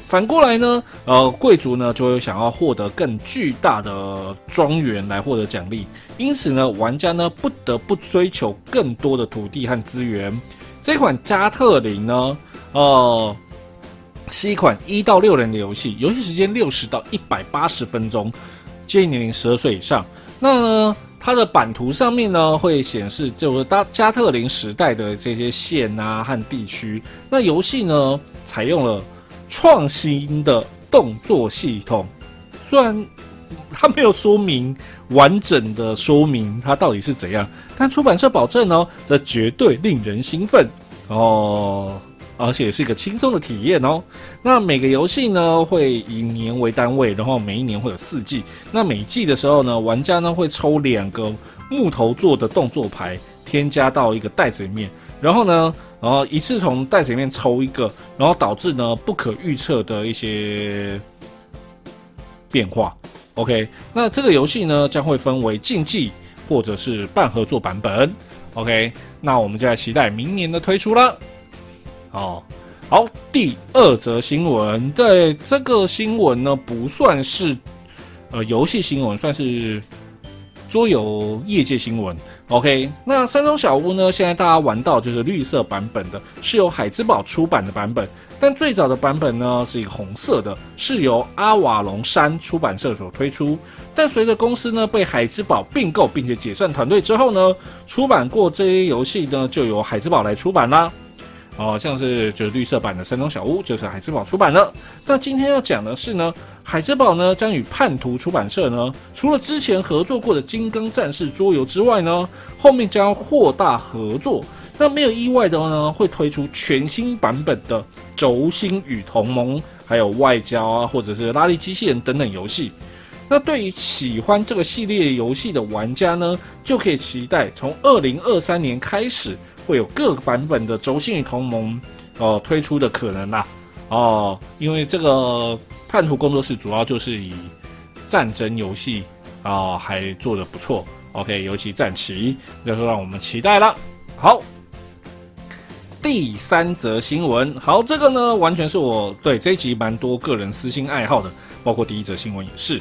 反过来呢，呃，贵族呢就会想要获得更巨大的庄园来获得奖励，因此呢，玩家呢不得不追求更多的土地和资源。这款加特林呢，呃。是一款一到六人的游戏，游戏时间六十到一百八十分钟，建议年龄十二岁以上。那呢，它的版图上面呢会显示就是加加特林时代的这些县啊和地区。那游戏呢采用了创新的动作系统，虽然它没有说明完整的说明它到底是怎样，但出版社保证呢，这绝对令人兴奋哦。而且是一个轻松的体验哦。那每个游戏呢会以年为单位，然后每一年会有四季。那每季的时候呢，玩家呢会抽两个木头做的动作牌，添加到一个袋子里面。然后呢，然后一次从袋子里面抽一个，然后导致呢不可预测的一些变化。OK，那这个游戏呢将会分为竞技或者是半合作版本。OK，那我们就来期待明年的推出了。哦，好，第二则新闻，对这个新闻呢，不算是呃游戏新闻，算是桌游业界新闻。OK，那山中小屋呢，现在大家玩到就是绿色版本的，是由海之宝出版的版本，但最早的版本呢是一个红色的，是由阿瓦隆山出版社所推出。但随着公司呢被海之宝并购，并且解散团队之后呢，出版过这些游戏呢就由海之宝来出版啦。哦，像是就是绿色版的《山中小屋》，就是海之宝出版的。那今天要讲的是呢，海之宝呢将与叛徒出版社呢，除了之前合作过的《金刚战士》桌游之外呢，后面将扩大合作。那没有意外的话呢，会推出全新版本的《轴心与同盟》，还有外交啊，或者是拉力机器人等等游戏。那对于喜欢这个系列游戏的玩家呢，就可以期待从二零二三年开始。会有各个版本的轴心与同盟哦推出的可能啦哦，因为这个叛徒工作室主要就是以战争游戏啊还做的不错，OK，尤其战旗，那就让我们期待了。好，第三则新闻，好，这个呢完全是我对这一集蛮多个人私心爱好的，包括第一则新闻也是。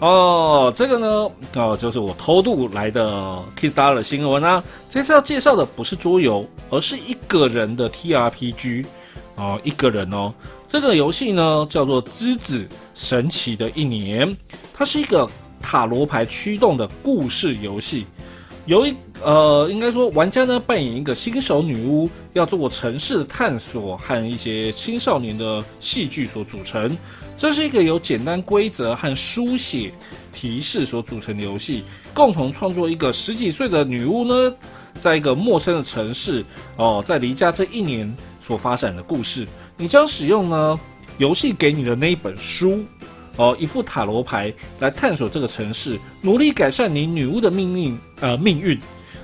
哦，这个呢，哦，就是我偷渡来的 Kickstarter 新闻啊。这次要介绍的不是桌游，而是一个人的 TRPG。哦，一个人哦。这个游戏呢，叫做《之子神奇的一年》，它是一个塔罗牌驱动的故事游戏。有一呃，应该说玩家呢扮演一个新手女巫，要做过城市的探索和一些青少年的戏剧所组成。这是一个由简单规则和书写提示所组成的游戏，共同创作一个十几岁的女巫呢，在一个陌生的城市哦，在离家这一年所发展的故事。你将使用呢游戏给你的那一本书。哦，一副塔罗牌来探索这个城市，努力改善你女巫的命运呃命运，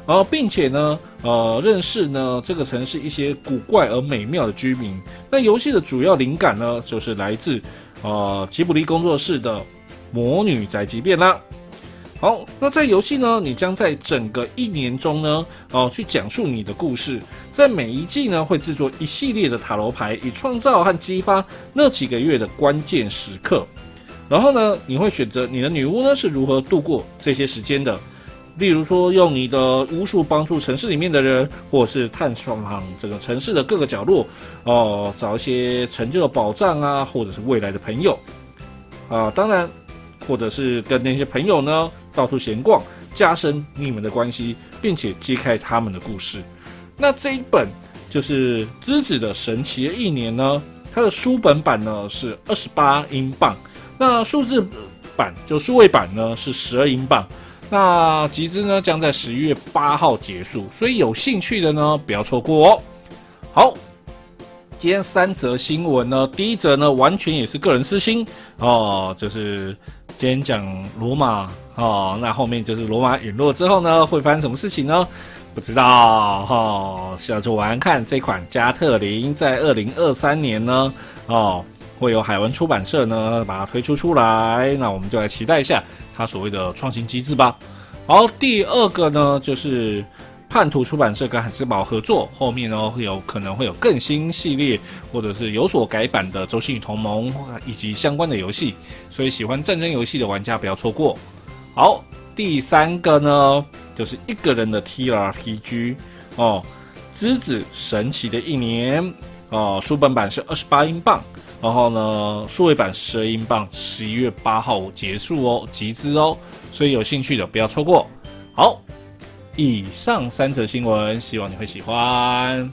然后并且呢呃认识呢这个城市一些古怪而美妙的居民。那游戏的主要灵感呢就是来自呃吉卜力工作室的《魔女宅急便》啦。好，那在游戏呢，你将在整个一年中呢哦去讲述你的故事，在每一季呢会制作一系列的塔罗牌，以创造和激发那几个月的关键时刻。然后呢，你会选择你的女巫呢是如何度过这些时间的？例如说，用你的巫术帮助城市里面的人，或者是探访这个城市的各个角落，哦，找一些成就的宝藏啊，或者是未来的朋友啊，当然，或者是跟那些朋友呢到处闲逛，加深你们的关系，并且揭开他们的故事。那这一本就是《之子的神奇的一年》呢，它的书本版呢是二十八英镑。那数字版就数位版呢是十二英镑，那集资呢将在十一月八号结束，所以有兴趣的呢不要错过哦。好，今天三则新闻呢，第一则呢完全也是个人私心哦，就是今天讲罗马哦，那后面就是罗马陨落之后呢会发生什么事情呢？不知道哈，小主玩看这款加特林在二零二三年呢哦。会有海文出版社呢把它推出出来，那我们就来期待一下它所谓的创新机制吧。好，第二个呢就是叛徒出版社跟海之宝合作，后面呢会有可能会有更新系列或者是有所改版的《周星与同盟》以及相关的游戏，所以喜欢战争游戏的玩家不要错过。好，第三个呢就是一个人的 TRPG 哦，《之子神奇的一年》哦，书本版是二十八英镑。然后呢，数位版十二英镑，十一月八号结束哦，集资哦，所以有兴趣的不要错过。好，以上三则新闻，希望你会喜欢。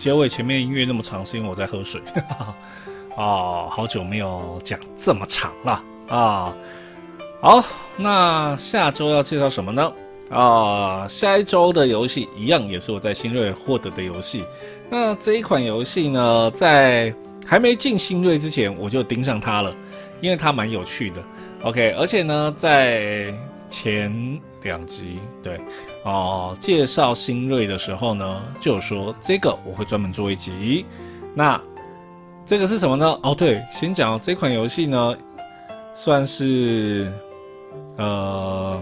结尾前面音乐那么长，是因为我在喝水。啊，好久没有讲这么长了啊。好，那下周要介绍什么呢？啊，下一周的游戏一样也是我在新锐获得的游戏。那这一款游戏呢，在还没进新锐之前，我就盯上它了，因为它蛮有趣的。OK，而且呢，在前两集对哦介绍新锐的时候呢，就说这个我会专门做一集。那这个是什么呢？哦，对，先讲这款游戏呢，算是呃，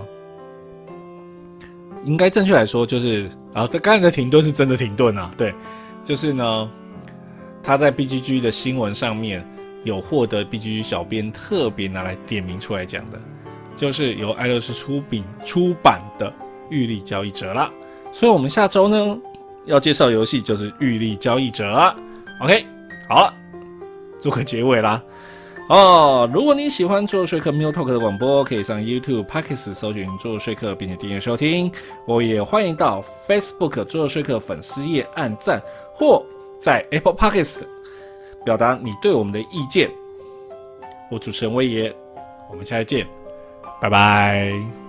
应该正确来说就是啊，刚才的停顿是真的停顿啊，对，就是呢，他在 BGG 的新闻上面有获得 BGG 小编特别拿来点名出来讲的。就是由爱乐士出品出版的《玉立交易者》啦，所以我们下周呢要介绍游戏就是《玉立交易者》。OK，好了，做个结尾啦。哦，如果你喜欢做说客 m i l Talk 的广播，可以上 YouTube、Podcast 搜寻做说客，并且订阅收听。我也欢迎到 Facebook 做说客粉丝页按赞，或在 Apple Podcast 表达你对我们的意见。我主持人威爷，我们下次见。拜拜。